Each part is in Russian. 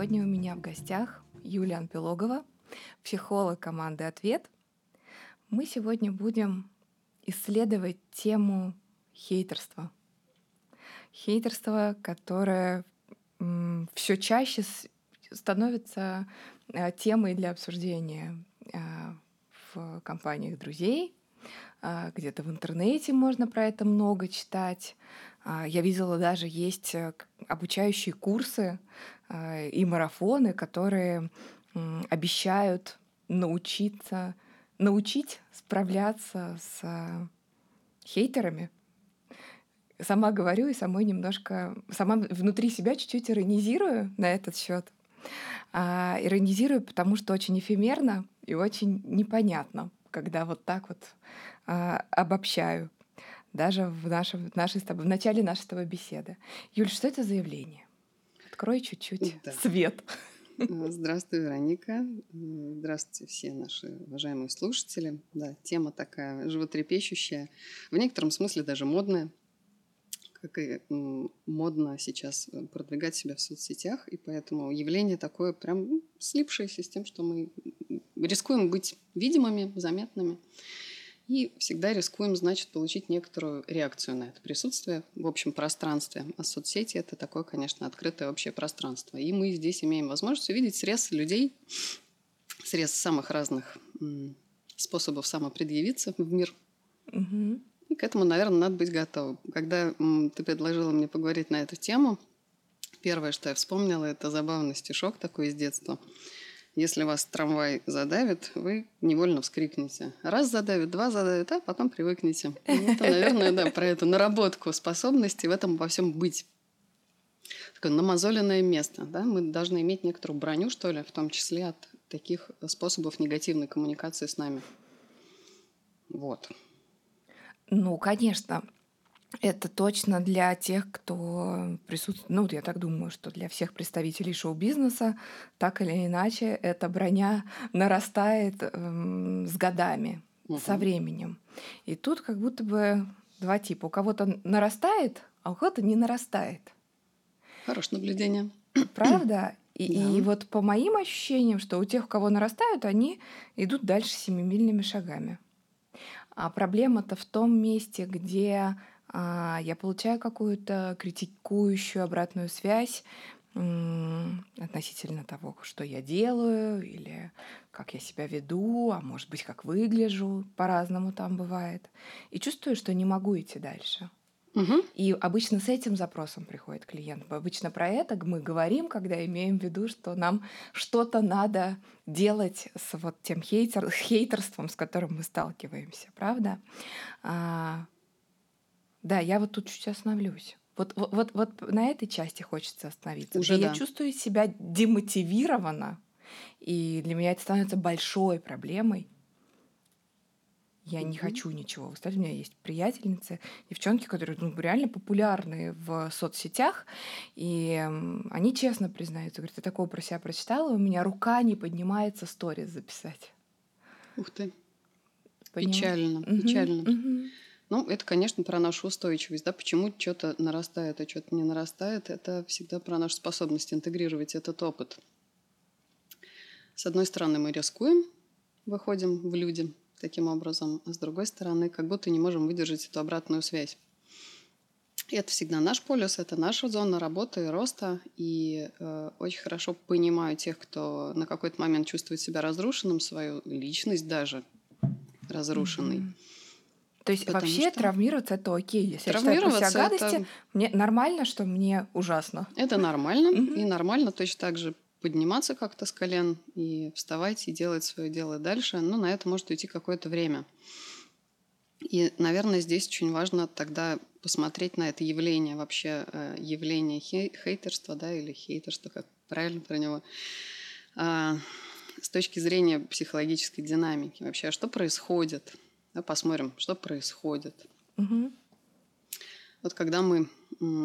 Сегодня у меня в гостях Юлия Анпилогова, психолог команды «Ответ». Мы сегодня будем исследовать тему хейтерства. Хейтерство, которое все чаще становится э, темой для обсуждения э, в компаниях друзей, э, где-то в интернете можно про это много читать. Я видела даже есть обучающие курсы и марафоны, которые обещают научиться, научить справляться с хейтерами, сама говорю и самой немножко, сама внутри себя чуть-чуть иронизирую на этот счет. А, иронизирую, потому что очень эфемерно и очень непонятно, когда вот так вот а, обобщаю. Даже в, нашем, в, нашей, в начале нашей с тобой беседы. Юль, что это за явление? Открой чуть-чуть да. свет. Здравствуй, Вероника. Здравствуйте все наши уважаемые слушатели. Да, тема такая животрепещущая, в некотором смысле даже модная как и модно сейчас э, продвигать себя в соцсетях, и поэтому явление такое прям слипшееся с тем, что мы рискуем быть видимыми, заметными, и всегда рискуем, значит, получить некоторую реакцию на это присутствие в общем пространстве. А соцсети — это такое, конечно, открытое общее пространство. И мы здесь имеем возможность увидеть срез людей, срез самых разных способов самопредъявиться в мир. Угу. И к этому, наверное, надо быть готовым. Когда ты предложила мне поговорить на эту тему, первое, что я вспомнила, это забавный стишок такой из детства. Если вас трамвай задавит, вы невольно вскрикнете. Раз задавит, два задавит, а потом привыкнете. Это, наверное, да, про эту наработку способностей в этом во всем быть. Такое намазоленное место. Да? Мы должны иметь некоторую броню, что ли, в том числе от таких способов негативной коммуникации с нами. Вот. Ну, конечно, это точно для тех, кто присутствует, ну, я так думаю, что для всех представителей шоу-бизнеса, так или иначе, эта броня нарастает эм, с годами, угу. со временем. И тут как будто бы два типа. У кого-то нарастает, а у кого-то не нарастает. Хорошее наблюдение. Правда? И, да. и вот по моим ощущениям, что у тех, у кого нарастают, они идут дальше семимильными шагами. А проблема-то в том месте, где я получаю какую-то критикующую обратную связь относительно того, что я делаю, или как я себя веду, а может быть, как выгляжу, по-разному там бывает. И чувствую, что не могу идти дальше. Угу. И обычно с этим запросом приходит клиент. Обычно про это мы говорим, когда имеем в виду, что нам что-то надо делать с вот тем хейтер, хейтерством, с которым мы сталкиваемся, правда? Да, я вот тут чуть остановлюсь. Вот, вот, вот, вот на этой части хочется остановиться. Уже да. Я чувствую себя демотивированно, и для меня это становится большой проблемой. Я не хочу ничего. Кстати, у меня есть приятельницы, девчонки, которые ну, реально популярны в соцсетях, и они честно признаются, говорят, я такого про себя прочитала, у меня рука не поднимается сторис записать. Ух ты. Поним... Печально, угу, печально. Угу. Ну, это, конечно, про нашу устойчивость, да, почему что-то нарастает, а что-то не нарастает, это всегда про нашу способность интегрировать этот опыт. С одной стороны, мы рискуем, выходим в люди, таким образом, а с другой стороны, как будто не можем выдержать эту обратную связь. И это всегда наш полюс, это наша зона работы и роста. И э, очень хорошо понимаю тех, кто на какой-то момент чувствует себя разрушенным, свою личность даже разрушенной. Mm-hmm. То есть Потому вообще что... травмироваться это окей. Если травмироваться я считаю гадости, это... мне нормально, что мне ужасно. Это нормально. И нормально точно так же подниматься как-то с колен и вставать и делать свое дело дальше. Но на это может уйти какое-то время. И, наверное, здесь очень важно тогда посмотреть на это явление, вообще э, явление хейтерства, да, или хейтерства, как правильно про него, а, с точки зрения психологической динамики. Вообще, а что происходит? Да, посмотрим, что происходит. Угу. Вот когда мы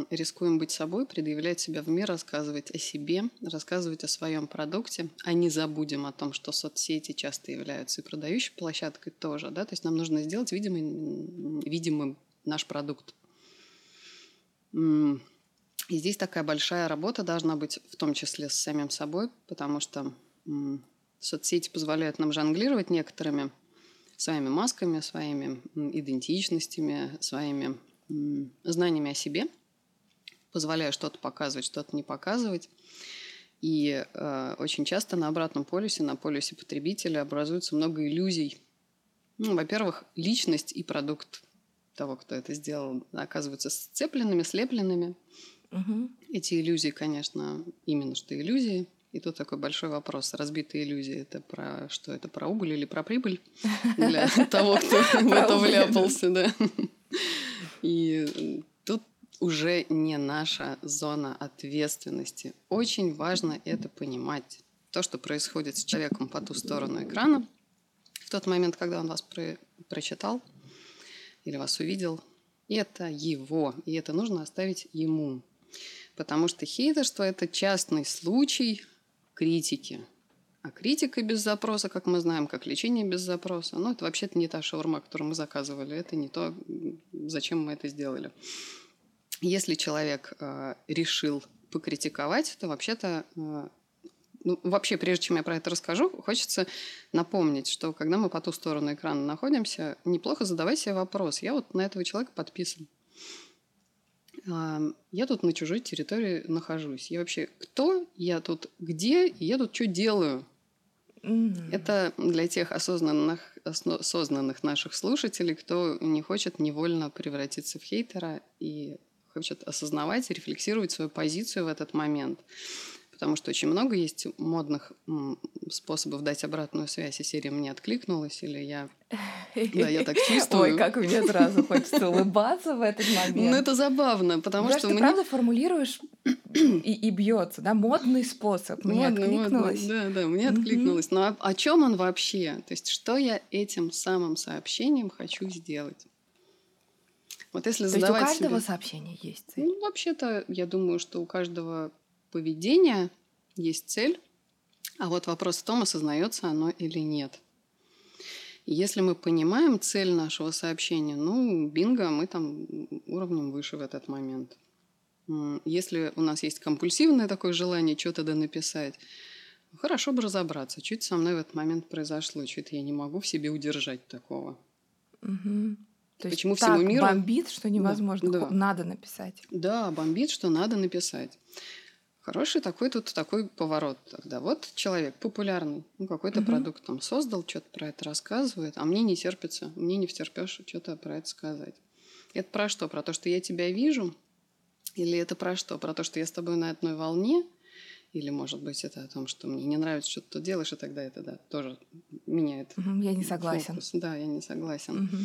рискуем быть собой, предъявлять себя в мир, рассказывать о себе, рассказывать о своем продукте, а не забудем о том, что соцсети часто являются и продающей площадкой тоже, да, то есть нам нужно сделать видимым, видимым наш продукт. И здесь такая большая работа должна быть, в том числе с самим собой, потому что соцсети позволяют нам жонглировать некоторыми своими масками, своими идентичностями, своими знаниями о себе, позволяя что-то показывать, что-то не показывать. И э, очень часто на обратном полюсе, на полюсе потребителя образуется много иллюзий. Ну, во-первых, личность и продукт того, кто это сделал, оказываются сцепленными, слепленными. Угу. Эти иллюзии, конечно, именно что иллюзии. И тут такой большой вопрос. Разбитые иллюзии – это про что? Это про убыль или про прибыль? Для того, кто в это вляпался, да. И тут уже не наша зона ответственности. Очень важно это понимать. То, что происходит с человеком по ту сторону экрана, в тот момент, когда он вас про прочитал или вас увидел, это его, и это нужно оставить ему. Потому что хейтерство – это частный случай критики. А критика без запроса, как мы знаем, как лечение без запроса, ну, это вообще-то не та шаурма, которую мы заказывали. Это не то, зачем мы это сделали. Если человек э, решил покритиковать, то вообще-то э, ну, вообще, прежде чем я про это расскажу, хочется напомнить, что когда мы по ту сторону экрана находимся, неплохо задавать себе вопрос. Я вот на этого человека подписан я тут на чужой территории нахожусь. Я вообще кто? Я тут где? Я тут что делаю? Mm-hmm. Это для тех осознанных, осознанных наших слушателей, кто не хочет невольно превратиться в хейтера и хочет осознавать и рефлексировать свою позицию в этот момент потому что очень много есть модных способов дать обратную связь, и серия мне откликнулась, или я... Да, я так чувствую. Ой, как мне сразу хочется улыбаться в этот момент. Ну, это забавно, потому что... ты правда формулируешь и, бьется, да, модный способ. Мне откликнулось. Да, да, мне откликнулось. Но о, о чем он вообще? То есть, что я этим самым сообщением хочу сделать? Вот если То задавать есть у каждого себе... сообщения есть цель? Ну, вообще-то, я думаю, что у каждого поведения есть цель, а вот вопрос в том, осознается оно или нет. Если мы понимаем цель нашего сообщения, ну, бинго, мы там уровнем выше в этот момент. Если у нас есть компульсивное такое желание что-то да написать, хорошо бы разобраться, что со мной в этот момент произошло, что это я не могу в себе удержать такого. Угу. То Почему есть всему так миру бомбит, что невозможно, да, да. надо написать. Да, бомбит, что надо написать. Хороший такой тут такой поворот тогда. Вот человек популярный, ну какой-то угу. продукт там создал, что-то про это рассказывает, а мне не терпится, мне не втерпешь что-то про это сказать. Это про что? Про то, что я тебя вижу? Или это про что? Про то, что я с тобой на одной волне? Или, может быть, это о том, что мне не нравится, что ты делаешь, и тогда это, да, тоже меняет угу, Я не согласен. Фокус. Да, я не согласен. Угу.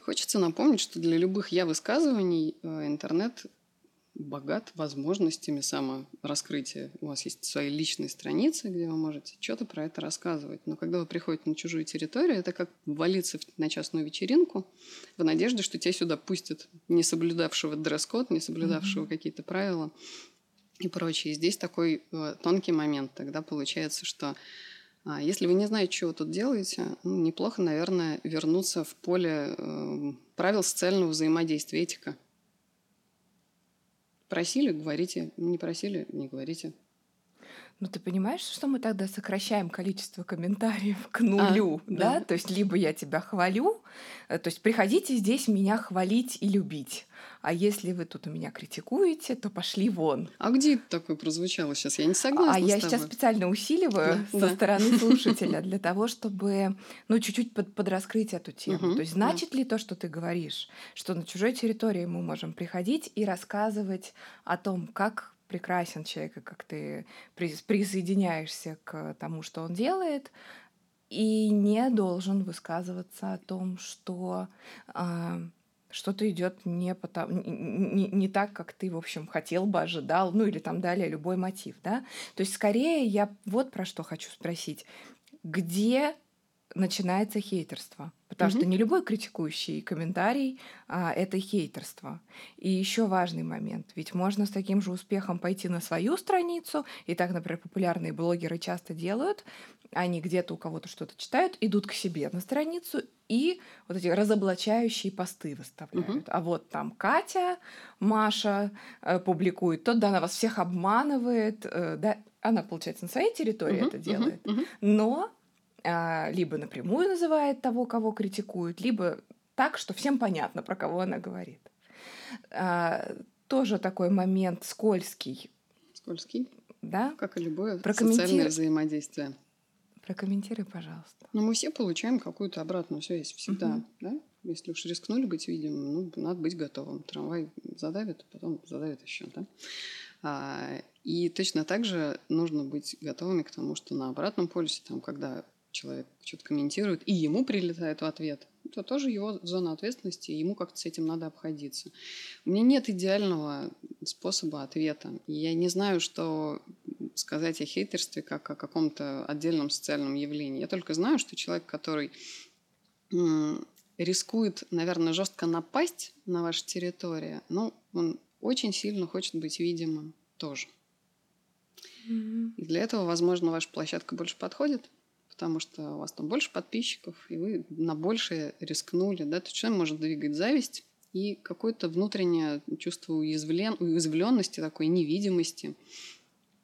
Хочется напомнить, что для любых я-высказываний э, интернет богат возможностями самораскрытия. У вас есть свои личные страницы, где вы можете что-то про это рассказывать. Но когда вы приходите на чужую территорию, это как валиться на частную вечеринку в надежде, что тебя сюда пустят не соблюдавшего дресс-код, не соблюдавшего mm-hmm. какие-то правила и прочее. И здесь такой э, тонкий момент. Тогда получается, что э, если вы не знаете, вы тут делаете, ну, неплохо, наверное, вернуться в поле э, правил социального взаимодействия, этика – Просили, говорите. Не просили, не говорите. Ну, ты понимаешь, что мы тогда сокращаем количество комментариев к нулю, а, да? да? То есть либо я тебя хвалю, э, то есть приходите здесь меня хвалить и любить. А если вы тут у меня критикуете, то пошли вон. А где это такое прозвучало сейчас? Я не согласна. А я сейчас специально усиливаю да, со да. стороны слушателя для того, чтобы ну, чуть-чуть под, подраскрыть эту тему. Угу, то есть значит да. ли то, что ты говоришь, что на чужой территории мы можем приходить и рассказывать о том, как прекрасен человек, и как ты присоединяешься к тому, что он делает, и не должен высказываться о том, что э, что-то идет не, потому, не, не так, как ты, в общем, хотел бы, ожидал, ну или там далее любой мотив, да. То есть скорее я вот про что хочу спросить. Где начинается хейтерство. Потому mm-hmm. что не любой критикующий комментарий а, это хейтерство. И еще важный момент. Ведь можно с таким же успехом пойти на свою страницу, и так, например, популярные блогеры часто делают. Они где-то у кого-то что-то читают, идут к себе на страницу и вот эти разоблачающие посты выставляют. Mm-hmm. А вот там Катя, Маша э, публикует, то да, она вас всех обманывает, э, да, она, получается, на своей территории mm-hmm. это делает, mm-hmm. но а, либо напрямую называет того, кого критикует, либо так, что всем понятно, про кого она говорит. А, тоже такой момент скользкий. Скользкий? Да. Как и любое социальное взаимодействие. Прокомментируй, пожалуйста. Ну, мы все получаем какую-то обратную связь всегда, угу. да? Если уж рискнули быть видимым, ну, надо быть готовым. Трамвай задавит, а потом задавит еще, да? А, и точно так же нужно быть готовыми к тому, что на обратном полюсе, там, когда человек что-то комментирует, и ему прилетает в ответ, это тоже его зона ответственности, ему как-то с этим надо обходиться. У меня нет идеального способа ответа. Я не знаю, что сказать о хейтерстве как о каком-то отдельном социальном явлении. Я только знаю, что человек, который рискует, наверное, жестко напасть на вашу территорию, ну, он очень сильно хочет быть видимым тоже. Mm-hmm. И для этого, возможно, ваша площадка больше подходит потому что у вас там больше подписчиков, и вы на большее рискнули. Да? То человек может двигать зависть и какое-то внутреннее чувство уязвлен... уязвленности, такой невидимости.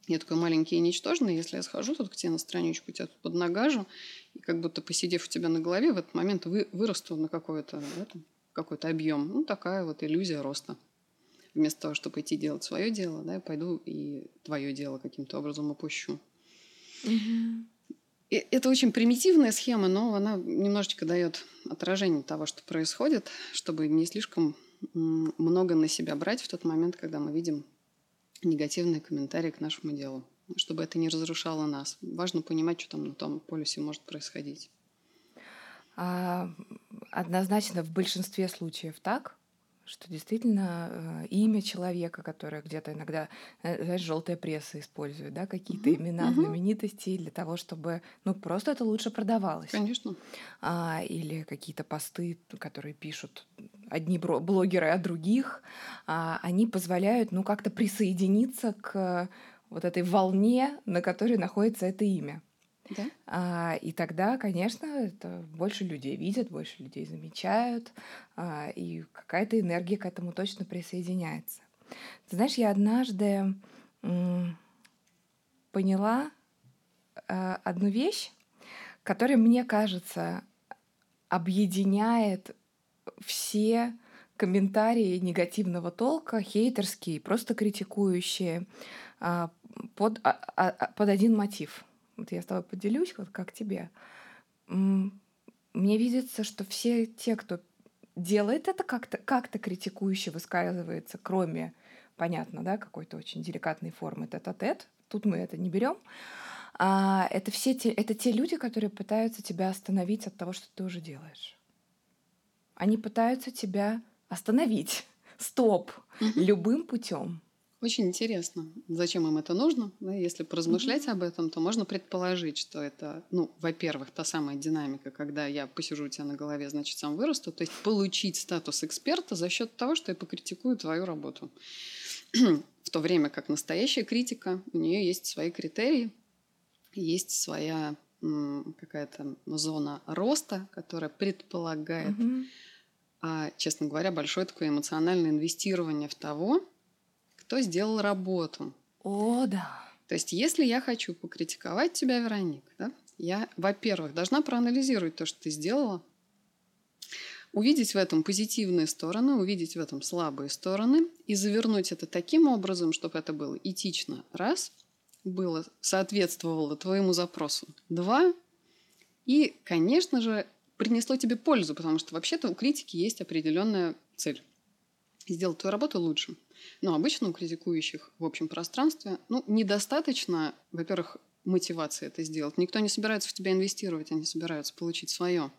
Я такой маленький и ничтожный, если я схожу тут к тебе на страничку, тебя тут поднагажу, и как будто посидев у тебя на голове, в этот момент вы, вырасту на какой-то какой-то объем. Ну, такая вот иллюзия роста. Вместо того, чтобы идти делать свое дело, да, я пойду и твое дело каким-то образом опущу. Угу. Это очень примитивная схема, но она немножечко дает отражение того, что происходит, чтобы не слишком много на себя брать в тот момент, когда мы видим негативные комментарии к нашему делу, чтобы это не разрушало нас. Важно понимать, что там на том полюсе может происходить. А, однозначно в большинстве случаев так что действительно э, имя человека, которое где-то иногда, э, знаешь, желтая пресса использует, да, какие-то uh-huh, имена uh-huh. знаменитостей для того, чтобы, ну, просто это лучше продавалось. Конечно. А, или какие-то посты, которые пишут одни блогеры о других, а, они позволяют, ну, как-то присоединиться к вот этой волне, на которой находится это имя. Да? А, и тогда, конечно, это больше людей видят, больше людей замечают, а, и какая-то энергия к этому точно присоединяется. Ты знаешь, я однажды м, поняла а, одну вещь, которая, мне кажется, объединяет все комментарии негативного толка, хейтерские, просто критикующие, а, под, а, а, под один мотив — вот я с тобой поделюсь, вот как тебе. Мне видится, что все те, кто делает это как-то как критикующе высказывается, кроме, понятно, да, какой-то очень деликатной формы тет-а-тет, тут мы это не берем, а это все те, это те люди, которые пытаются тебя остановить от того, что ты уже делаешь. Они пытаются тебя остановить. Стоп. Любым путем. Очень интересно, зачем им это нужно. Да, если поразмышлять mm-hmm. об этом, то можно предположить, что это, ну, во-первых, та самая динамика, когда я посижу у тебя на голове, значит, сам вырасту. То есть получить статус эксперта за счет того, что я покритикую твою работу. В то время как настоящая критика, у нее есть свои критерии, есть своя какая-то зона роста, которая предполагает, mm-hmm. а, честно говоря, большое такое эмоциональное инвестирование в того, кто сделал работу. О, да. То есть, если я хочу покритиковать тебя, Вероник, да, я, во-первых, должна проанализировать то, что ты сделала, увидеть в этом позитивные стороны, увидеть в этом слабые стороны и завернуть это таким образом, чтобы это было этично. Раз, было, соответствовало твоему запросу. Два, и, конечно же, принесло тебе пользу, потому что вообще-то у критики есть определенная цель. Сделать твою работу лучше. Но обычно у критикующих в общем пространстве ну, недостаточно, во-первых, мотивации это сделать. Никто не собирается в тебя инвестировать, они собираются получить свое.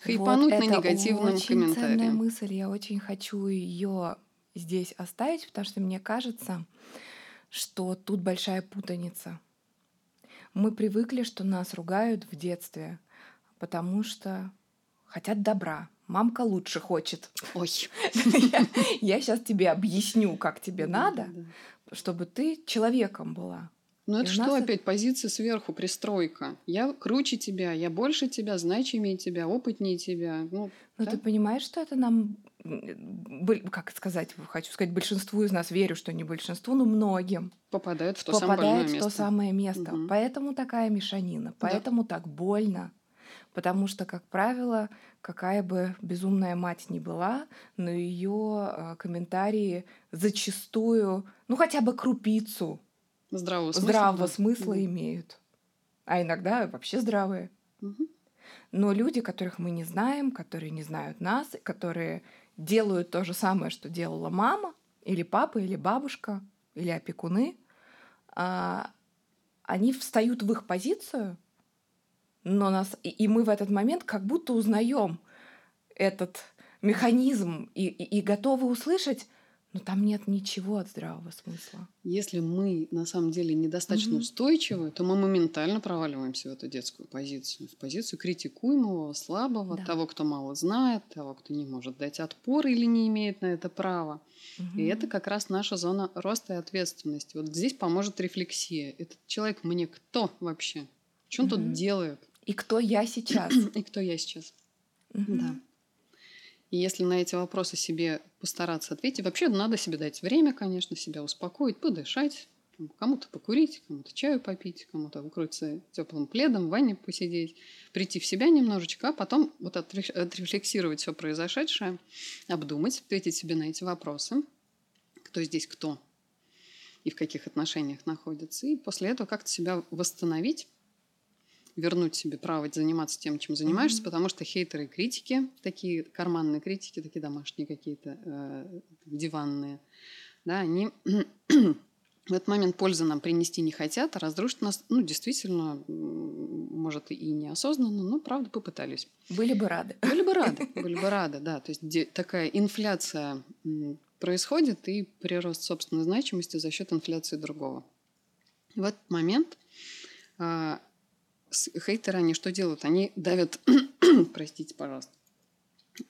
Хайпануть вот на негативном очень комментарии. Ценная мысль, я очень хочу ее здесь оставить, потому что мне кажется, что тут большая путаница. Мы привыкли, что нас ругают в детстве, потому что хотят добра. Мамка лучше хочет. Ой. Я сейчас тебе объясню, как тебе надо, чтобы ты человеком была. Ну это что опять? Позиция сверху, пристройка. Я круче тебя, я больше тебя, значимее тебя, опытнее тебя. Ну, Но ты понимаешь, что это нам как сказать, хочу сказать, большинству из нас, верю, что не большинству, но многим. Попадают в то попадает самое в место. то самое место. Угу. Поэтому такая мешанина, поэтому да. так больно. Потому что, как правило, какая бы безумная мать ни была, но ее э, комментарии зачастую, ну хотя бы крупицу здравого смысла, здравого смысла угу. имеют. А иногда вообще здравые. Угу. Но люди, которых мы не знаем, которые не знают нас, которые делают то же самое, что делала мама, или папа, или бабушка, или опекуны, а, они встают в их позицию, но нас и, и мы в этот момент как будто узнаем этот механизм и, и, и готовы услышать, но там нет ничего от здравого смысла. Если мы на самом деле недостаточно mm-hmm. устойчивы, то мы моментально проваливаемся в эту детскую позицию, в позицию критикуемого, слабого, да. того, кто мало знает, того, кто не может дать отпор или не имеет на это права. Mm-hmm. И это как раз наша зона роста и ответственности. Вот здесь поможет рефлексия. Этот человек мне кто вообще? Что он mm-hmm. тут делает? И кто я сейчас? И кто я сейчас? Да. И если на эти вопросы себе постараться ответить, вообще надо себе дать время, конечно, себя успокоить, подышать, кому-то покурить, кому-то чаю попить, кому-то укрыться теплым пледом, в ванне посидеть, прийти в себя немножечко, а потом вот отрефлексировать все произошедшее, обдумать, ответить себе на эти вопросы, кто здесь кто и в каких отношениях находится, и после этого как-то себя восстановить, вернуть себе право заниматься тем, чем занимаешься, mm-hmm. потому что хейтеры и критики, такие карманные критики, такие домашние какие-то, э, диванные, да, они в этот момент пользы нам принести не хотят, а разрушить нас, ну, действительно, может, и неосознанно, но, правда, попытались. Были бы рады. Были бы рады, были бы рады, да. То есть такая инфляция происходит и прирост собственной значимости за счет инфляции другого. В этот момент а, хейтеры, они что делают? Они давят, простите, пожалуйста,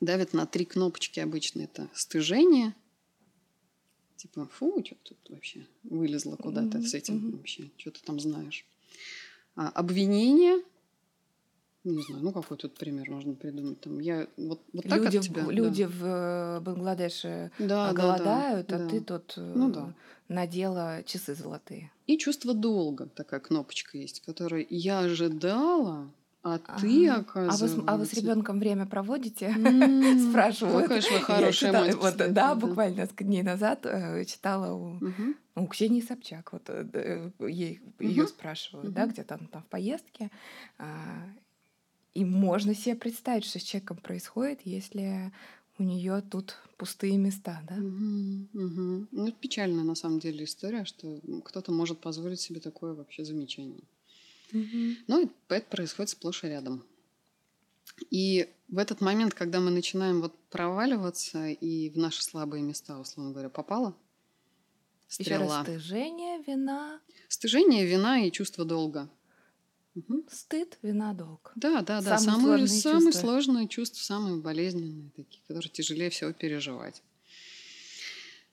давят на три кнопочки обычно. Это стыжение, типа, фу, что тут вообще вылезла куда-то mm-hmm. с этим mm-hmm. вообще, что ты там знаешь. А, обвинение, не знаю, ну какой тут пример можно придумать. Там, я вот, вот так люди, от тебя. Люди да. в э, Бангладеше да, голодают, да, да, а да. ты тут э, ну, да. надела часы золотые. И чувство долга, такая кнопочка есть, которая я ожидала, а ты, оказывается... А вы, а вы с ребенком время проводите? Спрашиваю. Какая же вы хорошая мать. Вот, да, буквально несколько дней назад э, читала у, у Ксении Собчак. Вот ей, ее спрашивают, да, где-то там в поездке. А, и можно себе представить, что с человеком происходит, если у нее тут пустые места, да? Угу, угу. Ну, это печальная на самом деле история, что кто-то может позволить себе такое вообще замечание. Угу. Ну, это происходит сплошь и рядом. И в этот момент, когда мы начинаем вот проваливаться и в наши слабые места, условно говоря, попало, стрела. Еще раз, стыжение, вина. Стыжение, вина и чувство долга. Угу. Стыд, вина, долг. Да, да, да. Самые, самые, самые сложные чувства, самые болезненные, такие, которые тяжелее всего переживать.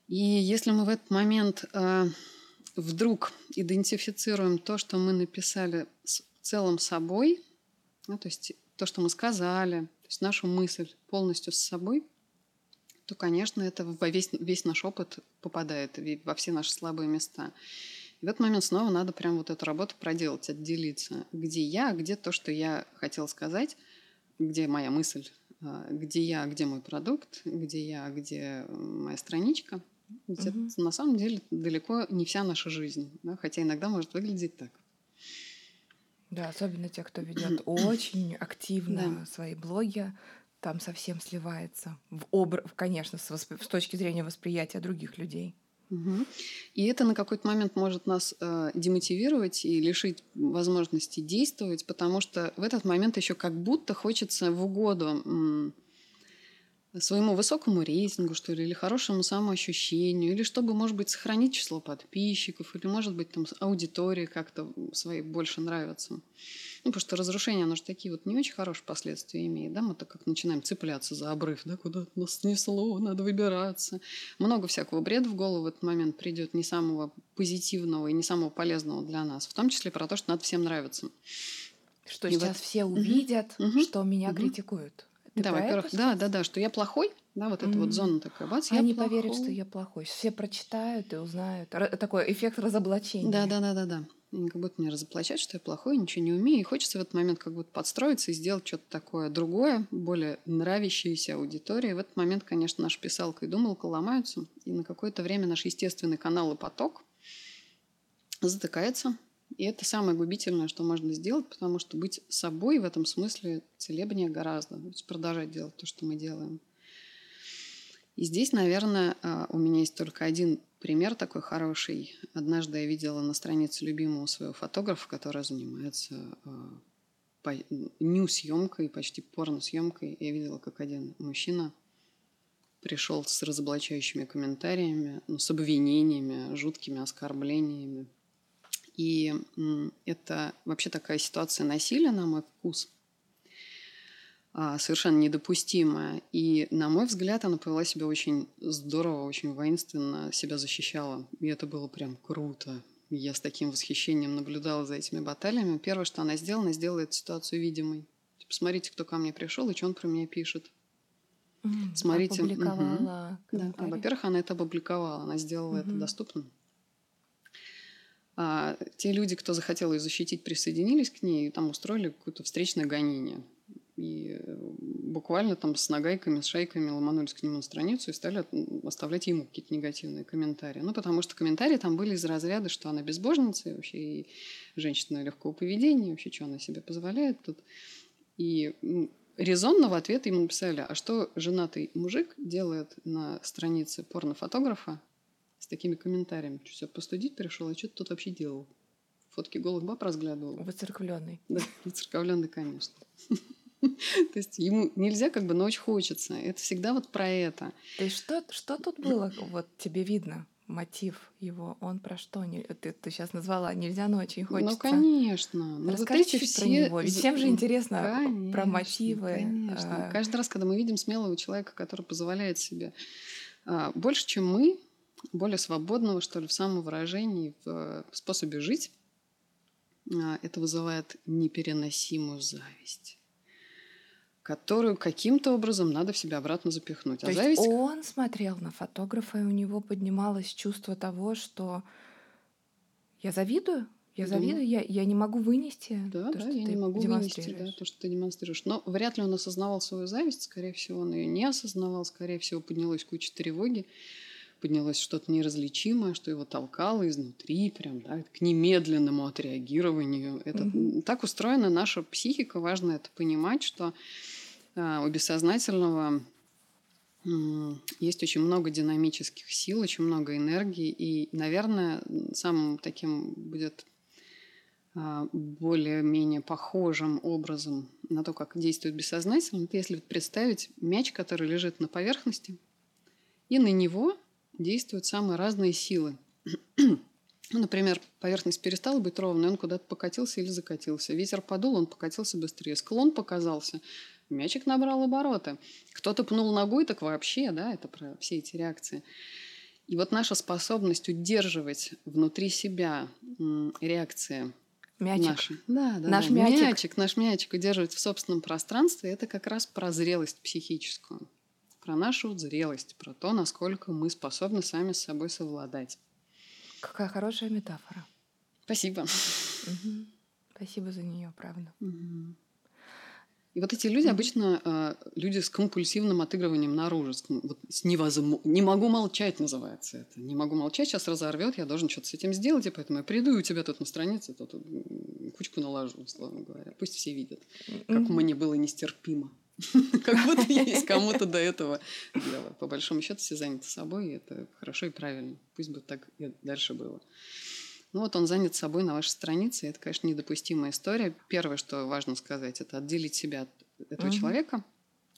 И если мы в этот момент э, вдруг идентифицируем то, что мы написали с целым собой, ну, то есть то, что мы сказали, то есть нашу мысль полностью с собой, то, конечно, это во весь, весь наш опыт попадает во все наши слабые места. И в этот момент снова надо прям вот эту работу проделать, отделиться. Где я, где то, что я хотел сказать, где моя мысль, а, где я, где мой продукт, где я, где моя страничка. Ведь угу. это на самом деле далеко не вся наша жизнь, да? хотя иногда может выглядеть так. Да, особенно те, кто ведет очень активно да. свои блоги, там совсем сливается в образ, конечно, с, восп... с точки зрения восприятия других людей. Угу. И это на какой-то момент может нас э, демотивировать и лишить возможности действовать, потому что в этот момент еще как будто хочется в угоду м, своему высокому рейтингу, что ли, или хорошему самоощущению, или чтобы, может быть, сохранить число подписчиков, или, может быть, там аудитории как-то своей больше нравится. Ну, потому что разрушение, оно же такие вот не очень хорошие последствия имеет, да, мы так как начинаем цепляться за обрыв, да, куда нас снесло, надо выбираться. Много всякого бреда в голову в этот момент придет, не самого позитивного и не самого полезного для нас, в том числе про то, что надо всем нравиться. Что и сейчас вот... все увидят, угу. что меня угу. критикуют. Ты да, во-первых, да, да, да, что я плохой, да, вот эта mm. вот зона такая, бац, я Они плохой. поверят, что я плохой. Все прочитают и узнают. Р- такой эффект разоблачения. Да, да, да, да, да. Они как будто мне разоблачать, что я плохой, ничего не умею. И хочется в этот момент как будто подстроиться и сделать что-то такое другое, более нравящееся аудитории. В этот момент, конечно, наша писалка и думалка ломаются. И на какое-то время наш естественный канал и поток затыкается. И это самое губительное, что можно сделать, потому что быть собой в этом смысле целебнее гораздо. То есть продолжать делать то, что мы делаем. И здесь, наверное, а, у меня есть только один пример такой хороший. Однажды я видела на странице любимого своего фотографа, который занимается а, нью-съемкой, почти порно-съемкой. Я видела, как один мужчина пришел с разоблачающими комментариями, ну, с обвинениями, жуткими оскорблениями и это вообще такая ситуация насилия, на мой вкус, совершенно недопустимая. И, на мой взгляд, она повела себя очень здорово, очень воинственно, себя защищала. И это было прям круто. Я с таким восхищением наблюдала за этими баталиями. Первое, что она сделала, она сделала эту ситуацию видимой. Типа, смотрите, кто ко мне пришел и что он про меня пишет. Mm, Смотрите. Угу. Да, во-первых, она это опубликовала, она сделала mm это доступным. А те люди, кто захотел ее защитить, присоединились к ней и там устроили какое-то встречное гонение. И э, буквально там с нагайками, с шайками ломанулись к нему на страницу и стали оставлять ему какие-то негативные комментарии. Ну, потому что комментарии там были из разряда, что она безбожница, и вообще и женщина легкого поведения, и вообще, что она себе позволяет тут. И резонно в ответ ему написали, а что женатый мужик делает на странице порнофотографа, такими комментариями. Что, себя постудить пришел, а что ты тут вообще делал? Фотки голых баб разглядывал. Выцерковленный. Да, выцерковленный, конечно. То есть ему нельзя как бы, но очень хочется. Это всегда вот про это. То есть что, что тут было, вот тебе видно? мотив его, он про что? Ты, ты сейчас назвала, нельзя, но очень ну, хочется. Ну, конечно. Ну, Расскажи вот все... про него. Ведь всем же интересно конечно, про мотивы. Конечно. А... Каждый раз, когда мы видим смелого человека, который позволяет себе а, больше, чем мы, более свободного, что ли, в самовыражении, в способе жить, а, это вызывает непереносимую зависть которую каким-то образом надо в себя обратно запихнуть. А То а зависть... есть он смотрел на фотографа, и у него поднималось чувство того, что я завидую, я завидую, я, я не могу вынести да, то, да, что я ты не могу вынести да, то, что ты демонстрируешь. Но вряд ли он осознавал свою зависть, скорее всего, он ее не осознавал, скорее всего, поднялась куча тревоги поднялось что-то неразличимое, что его толкало изнутри, прям, да, к немедленному отреагированию. Это угу. так устроена наша психика, важно это понимать, что у бессознательного есть очень много динамических сил, очень много энергии, и, наверное, самым таким будет э, более-менее похожим образом на то, как действует бессознательно, это если представить мяч, который лежит на поверхности, и на него действуют самые разные силы. Например, поверхность перестала быть ровной, он куда-то покатился или закатился. Ветер подул, он покатился быстрее. Склон показался, мячик набрал обороты. Кто-то пнул ногой, так вообще, да, это про все эти реакции. И вот наша способность удерживать внутри себя реакции Мячик. Наши. Да, да, наш да. мячик. мячик. Наш мячик удерживать в собственном пространстве, это как раз про зрелость психическую про нашу зрелость, про то, насколько мы способны сами с собой совладать. Какая хорошая метафора. Спасибо. Угу. Спасибо за нее, правда. Угу. И вот эти люди обычно э, люди с компульсивным отыгрыванием наружу, с, вот, с невозможно, не могу молчать называется это, не могу молчать, сейчас разорвет, я должен что-то с этим сделать, и поэтому я приду и у тебя тут на странице тут кучку наложу, условно говоря, пусть все видят, как mm мне было нестерпимо. Как будто я есть кому-то до этого дела. По большому счету все заняты собой, и это хорошо и правильно. Пусть бы так и дальше было. Ну вот он занят собой на вашей странице. Это, конечно, недопустимая история. Первое, что важно сказать, это отделить себя от этого угу. человека.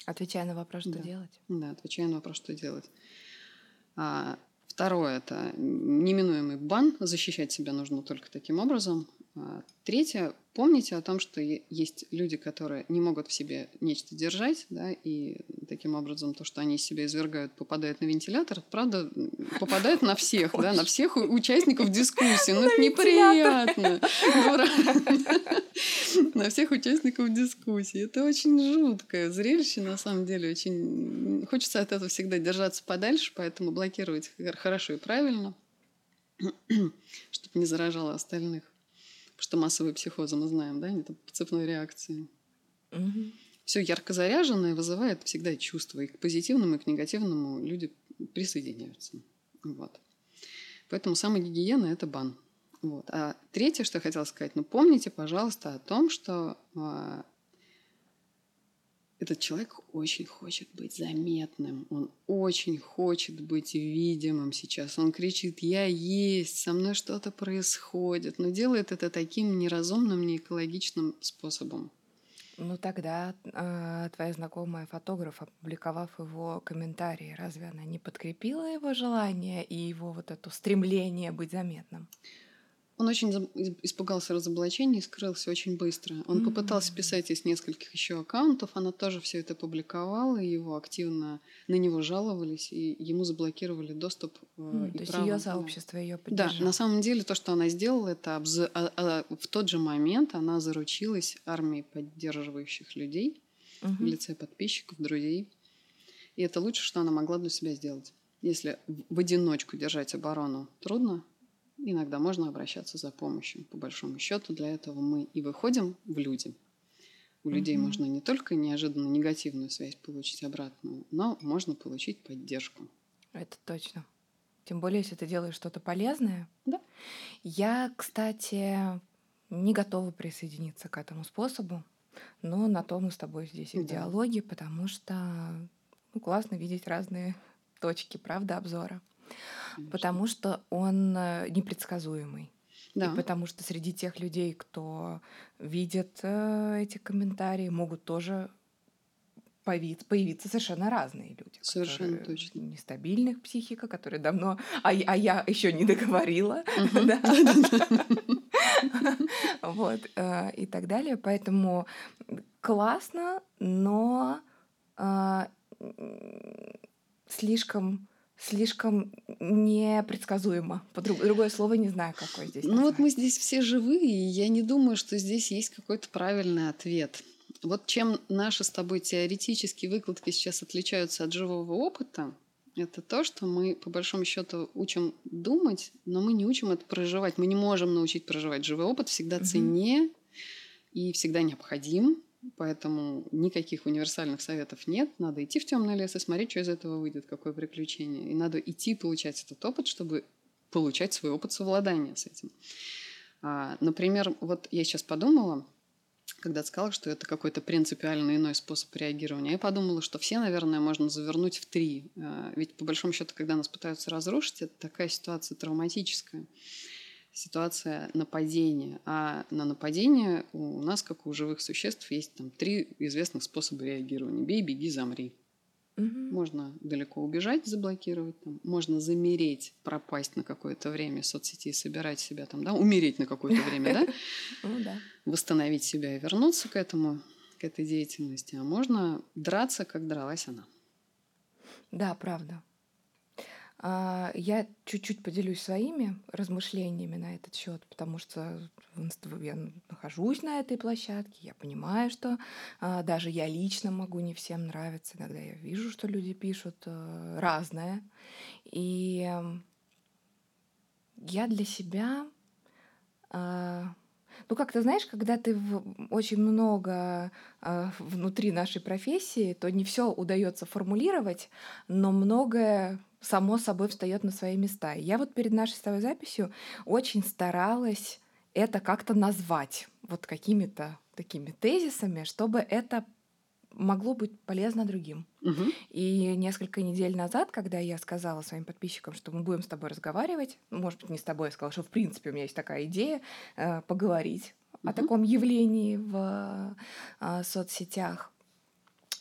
Отвечая на вопрос, что да. делать. Да, отвечая на вопрос, что делать. А, второе – это неминуемый бан. Защищать себя нужно только таким образом. А, третье, помните о том, что есть люди, которые не могут в себе нечто держать, да, и таким образом то, что они из себя извергают, попадает на вентилятор, правда, попадает на всех, да, на всех участников дискуссии. Ну, это неприятно. На всех участников дискуссии. Это очень жуткое зрелище, на самом деле. Очень хочется от этого всегда держаться подальше, поэтому блокировать хорошо и правильно, чтобы не заражало остальных что массовые психозы мы знаем, да, это по цепной реакции. Угу. Все ярко заряженное вызывает всегда чувства. И к позитивному, и к негативному люди присоединяются. Вот. Поэтому самая гигиена – это бан. Вот. А третье, что я хотела сказать, ну помните, пожалуйста, о том, что а, этот человек очень хочет быть заметным, он очень хочет быть видимым сейчас. Он кричит «Я есть, со мной что-то происходит», но делает это таким неразумным, неэкологичным способом. Ну тогда э, твоя знакомая фотограф, опубликовав его комментарии, разве она не подкрепила его желание и его вот это стремление быть заметным? Он очень испугался разоблачения и скрылся очень быстро. Он mm-hmm. попытался писать из нескольких еще аккаунтов, она тоже все это публиковала, и его активно на него жаловались, и ему заблокировали доступ. Mm, и то есть ее сообщество ее поддержало. Да, на самом деле то, что она сделала, это обз... а, а, в тот же момент она заручилась армией поддерживающих людей mm-hmm. в лице подписчиков, друзей. И это лучшее, что она могла для себя сделать. Если в одиночку держать оборону трудно, иногда можно обращаться за помощью. По большому счету для этого мы и выходим в люди. У mm-hmm. людей можно не только неожиданно негативную связь получить обратную, но можно получить поддержку. Это точно. Тем более, если ты делаешь что-то полезное. Да. Я, кстати, не готова присоединиться к этому способу, но на то мы с тобой здесь и в да. диалоге, потому что ну, классно видеть разные точки, правда, обзора. Конечно. потому что он э, непредсказуемый. Да. И потому что среди тех людей, кто видит э, эти комментарии, могут тоже появиться, появиться совершенно разные люди. Совершенно точно. Нестабильных психика, которые давно... А, а я еще не договорила. Вот. Э, и так далее. Поэтому классно, но слишком слишком непредсказуемо. По друг, другое слово не знаю, какое здесь. Ну вот мы здесь все живые, и я не думаю, что здесь есть какой-то правильный ответ. Вот чем наши с тобой теоретические выкладки сейчас отличаются от живого опыта, это то, что мы по большому счету учим думать, но мы не учим это проживать. Мы не можем научить проживать. Живой опыт всегда угу. ценнее и всегда необходим. Поэтому никаких универсальных советов нет. Надо идти в темный лес и смотреть, что из этого выйдет, какое приключение. И надо идти получать этот опыт, чтобы получать свой опыт совладания с этим. А, например, вот я сейчас подумала, когда сказала, что это какой-то принципиально иной способ реагирования, я подумала, что все, наверное, можно завернуть в три. А, ведь по большому счету, когда нас пытаются разрушить, это такая ситуация травматическая ситуация нападения. А на нападение у нас, как у живых существ, есть там три известных способа реагирования. Бей, беги, замри. Угу. Можно далеко убежать, заблокировать, там, можно замереть, пропасть на какое-то время в соцсети, собирать себя там, да, умереть на какое-то время, да, ну восстановить себя и вернуться к этому, к этой деятельности. А можно драться, как дралась она. Да, правда. А, я чуть-чуть поделюсь своими размышлениями на этот счет, потому что я нахожусь на этой площадке, я понимаю, что а, даже я лично могу не всем нравиться. Иногда я вижу, что люди пишут э, разное. И я для себя а, ну, как ты знаешь, когда ты в, очень много э, внутри нашей профессии, то не все удается формулировать, но многое само собой встает на свои места. Я вот перед нашей с тобой записью очень старалась это как-то назвать вот какими-то такими тезисами, чтобы это могло быть полезно другим. Угу. И несколько недель назад, когда я сказала своим подписчикам, что мы будем с тобой разговаривать, может быть, не с тобой, я сказала, что в принципе у меня есть такая идея э, поговорить угу. о таком явлении в э, соцсетях,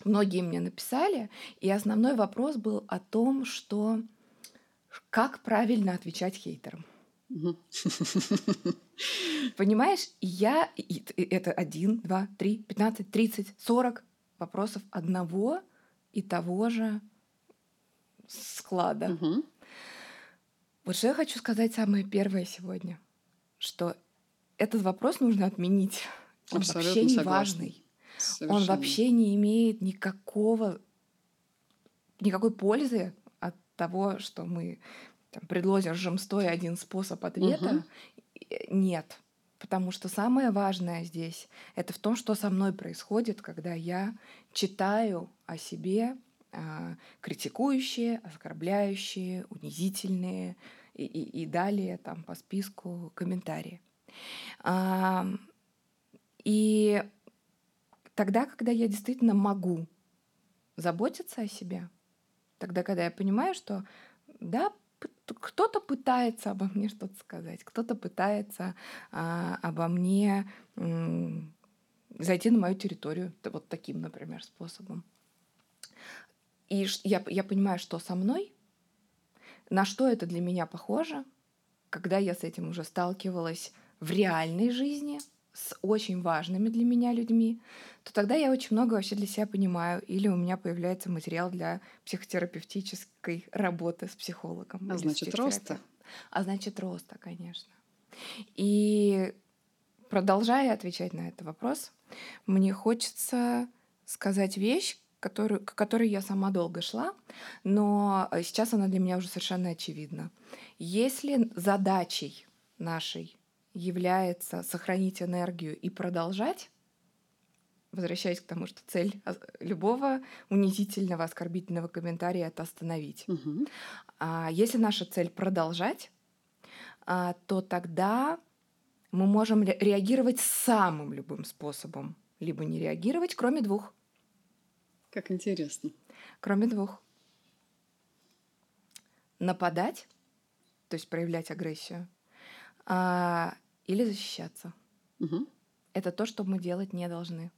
многие мне написали, и основной вопрос был о том, что как правильно отвечать хейтерам. Понимаешь, я... Это один, два, три, пятнадцать, тридцать, сорок вопросов одного и того же склада. Вот что я хочу сказать самое первое сегодня, что этот вопрос нужно отменить. Он Абсолютно вообще не согласна. важный. Совершенно. Он вообще не имеет никакого никакой пользы от того, что мы там, предложим стоя один способ ответа. Угу. Нет. Потому что самое важное здесь это в том, что со мной происходит, когда я читаю о себе э, критикующие, оскорбляющие, унизительные и, и, и далее там по списку комментарии. А, и тогда, когда я действительно могу заботиться о себе, тогда, когда я понимаю, что да, кто-то пытается обо мне что-то сказать, кто-то пытается а, обо мне м, зайти на мою территорию вот таким, например, способом. И я, я понимаю, что со мной, на что это для меня похоже, когда я с этим уже сталкивалась в реальной жизни с очень важными для меня людьми, то тогда я очень много вообще для себя понимаю, или у меня появляется материал для психотерапевтической работы с психологом. А значит, роста. А значит, роста, конечно. И продолжая отвечать на этот вопрос, мне хочется сказать вещь, которую, к которой я сама долго шла, но сейчас она для меня уже совершенно очевидна. Если задачей нашей является сохранить энергию и продолжать, возвращаясь к тому, что цель любого унизительного, оскорбительного комментария это остановить. Угу. А если наша цель продолжать, а, то тогда мы можем реагировать самым любым способом, либо не реагировать, кроме двух. Как интересно. Кроме двух. Нападать, то есть проявлять агрессию, а, или защищаться. Угу. Это то, что мы делать не должны.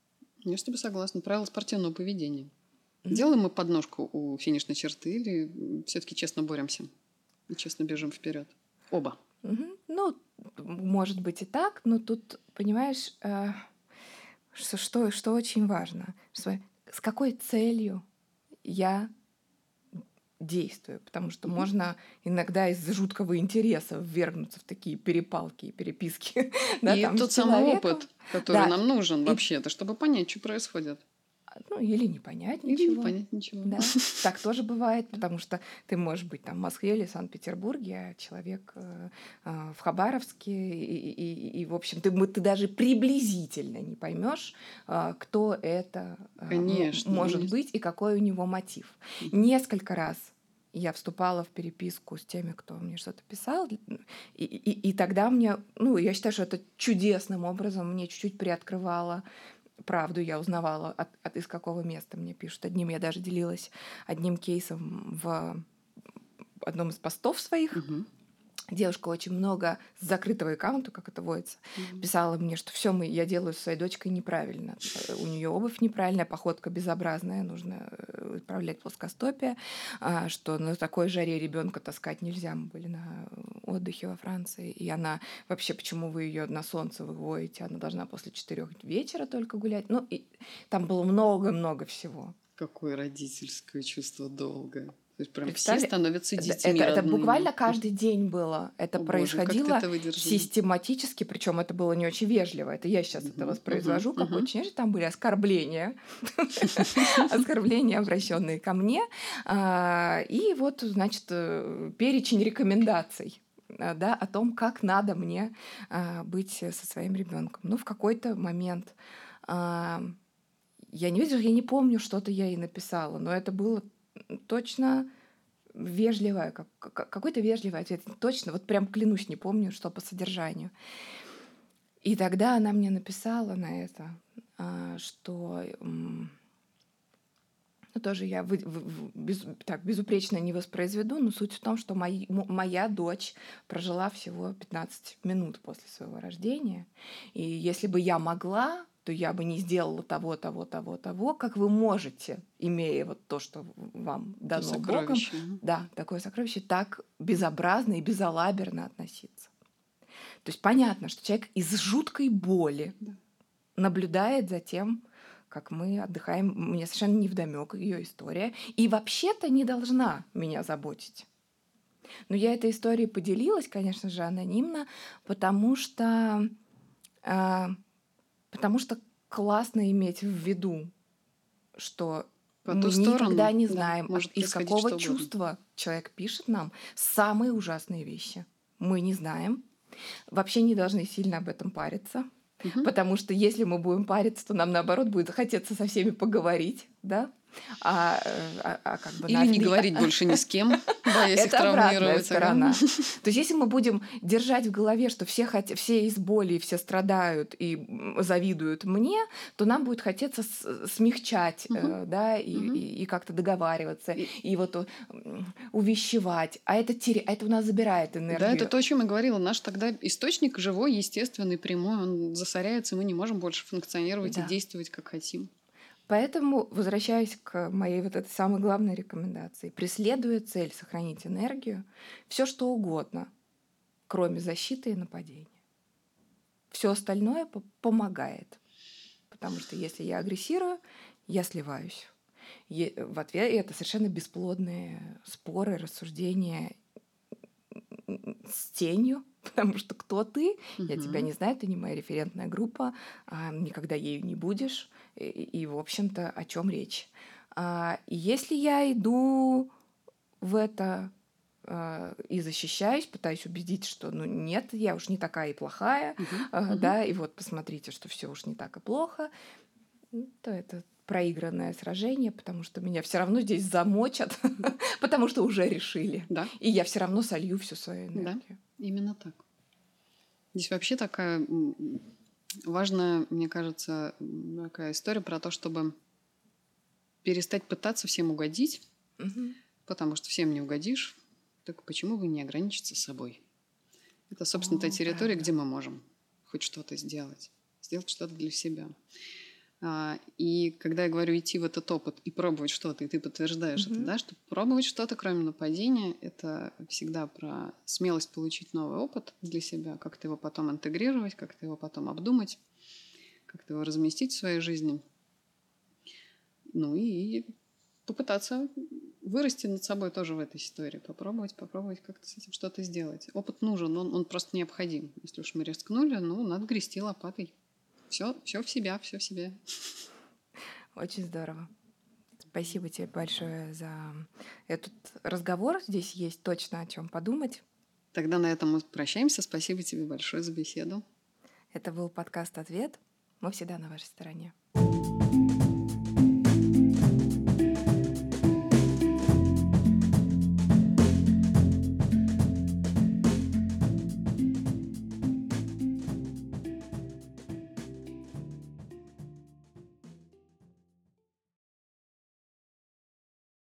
Я с тобой согласна. Правила спортивного поведения. Mm-hmm. Делаем мы подножку у финишной черты или все-таки честно боремся и честно бежим вперед? Оба. Mm-hmm. Ну, может быть и так, но тут, понимаешь, э, что, что, что очень важно, с какой целью я действую, потому что можно иногда из жуткого интереса ввергнуться в такие перепалки и переписки. да, и тот самый опыт, который да. нам нужен вообще-то, чтобы понять, что происходит. Ну, или не понять ничего. Или не понять ничего. Да, так тоже бывает, потому что ты можешь быть там в Москве или Санкт-Петербурге, а человек э, э, в Хабаровске, и, и, и, в общем, ты, ты даже приблизительно не поймешь, э, кто это э, конечно, может конечно. быть и какой у него мотив. Несколько раз я вступала в переписку с теми, кто мне что-то писал, и, и, и тогда мне, ну, я считаю, что это чудесным образом мне чуть-чуть приоткрывало правду, я узнавала, от, от из какого места мне пишут. Одним я даже делилась одним кейсом в одном из постов своих. Угу девушка очень много с закрытого аккаунта, как это водится, mm-hmm. писала мне, что все мы я делаю со своей дочкой неправильно. У нее обувь неправильная, походка безобразная, нужно э, управлять плоскостопие, а, что на такой жаре ребенка таскать нельзя. Мы были на отдыхе во Франции, и она вообще, почему вы ее на солнце выводите, она должна после четырех вечера только гулять. Ну, и там было много-много всего. Какое родительское чувство долга. То есть прям все становятся детьми. Это, это, это буквально каждый день было. Это О, происходило боже, это систематически, причем это было не очень вежливо. Это я сейчас это воспроизвожу, как очень вежливо. Там были оскорбления, оскорбления, обращенные ко мне. А, и вот, значит, э, перечень рекомендаций э, да, о том, как надо мне а, быть со своим ребенком. Ну, в какой-то момент а, я не видела, я не помню, что-то я ей написала, но это было точно вежливая, как, какой-то вежливый ответ. Точно, вот прям клянусь, не помню, что по содержанию. И тогда она мне написала на это, а, что ну, тоже я вы, вы, без, так безупречно не воспроизведу, но суть в том, что мои, моя дочь прожила всего 15 минут после своего рождения. И если бы я могла, то я бы не сделала того, того, того, того, как вы можете, имея вот то, что вам дано Богом. Да, такое сокровище, так безобразно и безалаберно относиться. То есть понятно, что человек из жуткой боли Да. наблюдает за тем, как мы отдыхаем. Мне совершенно не вдомек ее история. И вообще-то не должна меня заботить. Но я этой историей поделилась, конечно же, анонимно, потому что, э, потому что классно иметь в виду, что По мы сторону, никогда не да, знаем, может из какого что угодно. чувства человек пишет нам самые ужасные вещи. Мы не знаем. Вообще не должны сильно об этом париться. Мгм. Потому что если мы будем париться, то нам наоборот будет хотеться со всеми поговорить, да? А, э, а- а как бы Или нас не говорить больше ни с кем, боясь их травмировать. сторона. То есть, если мы будем держать в голове, что все, хот- все из боли, все страдают и завидуют мне, то нам будет хотеться смягчать, Мгм. да, и, Мгм. и- и как-то договариваться, И- и, вот э, увещевать. А это, теря- это у нас забирает энергию. Да, это то, о чем я говорила. Наш тогда источник живой, естественный, прямой, он засоряется, и мы не можем больше функционировать Да. и действовать, как хотим. Поэтому, возвращаясь к моей вот этой самой главной рекомендации, преследуя цель сохранить энергию, все что угодно, кроме защиты и нападения. Все остальное по- помогает. Потому что если я агрессирую, я сливаюсь. Е- В ответ это совершенно бесплодные споры, рассуждения с тенью, потому что кто ты, я тебя не знаю, ты не моя референтная группа, а, никогда ею не будешь. И, и, в общем-то, о чем речь? А, и если я иду в это а, и защищаюсь, пытаюсь убедить, что ну нет, я уж не такая и плохая, Мгм. да, и вот посмотрите, что все уж не так и плохо, ну, то это проигранное сражение, потому что меня все равно здесь замочат, потому что уже решили. Да, И я все равно солью всю свою Да. Именно так. Здесь вообще такая важная, мне кажется, такая история про то, чтобы перестать пытаться всем угодить, Мгм. потому что всем не угодишь. Так почему бы не ограничиться собой? Это, собственно, та О, территория, правда. где мы можем хоть что-то сделать, сделать что-то для себя. А, И когда я говорю идти в этот опыт и пробовать что-то, и ты подтверждаешь это, Мгм. да, что пробовать что-то, кроме нападения, это всегда про смелость получить новый опыт для себя, как-то его потом интегрировать, как-то его потом обдумать, как-то его разместить в своей жизни. Ну и попытаться вырасти над собой тоже в этой истории, попробовать, попробовать как-то с этим что-то сделать. Опыт нужен, он, он просто необходим. Если уж мы рискнули, ну, надо грести лопатой. Все, все в себя, все в себе. Очень здорово. Спасибо тебе большое за этот разговор. Здесь есть точно о чем подумать. Тогда на этом мы прощаемся. Спасибо тебе большое за беседу. Это был подкаст «Ответ». Мы всегда на вашей стороне.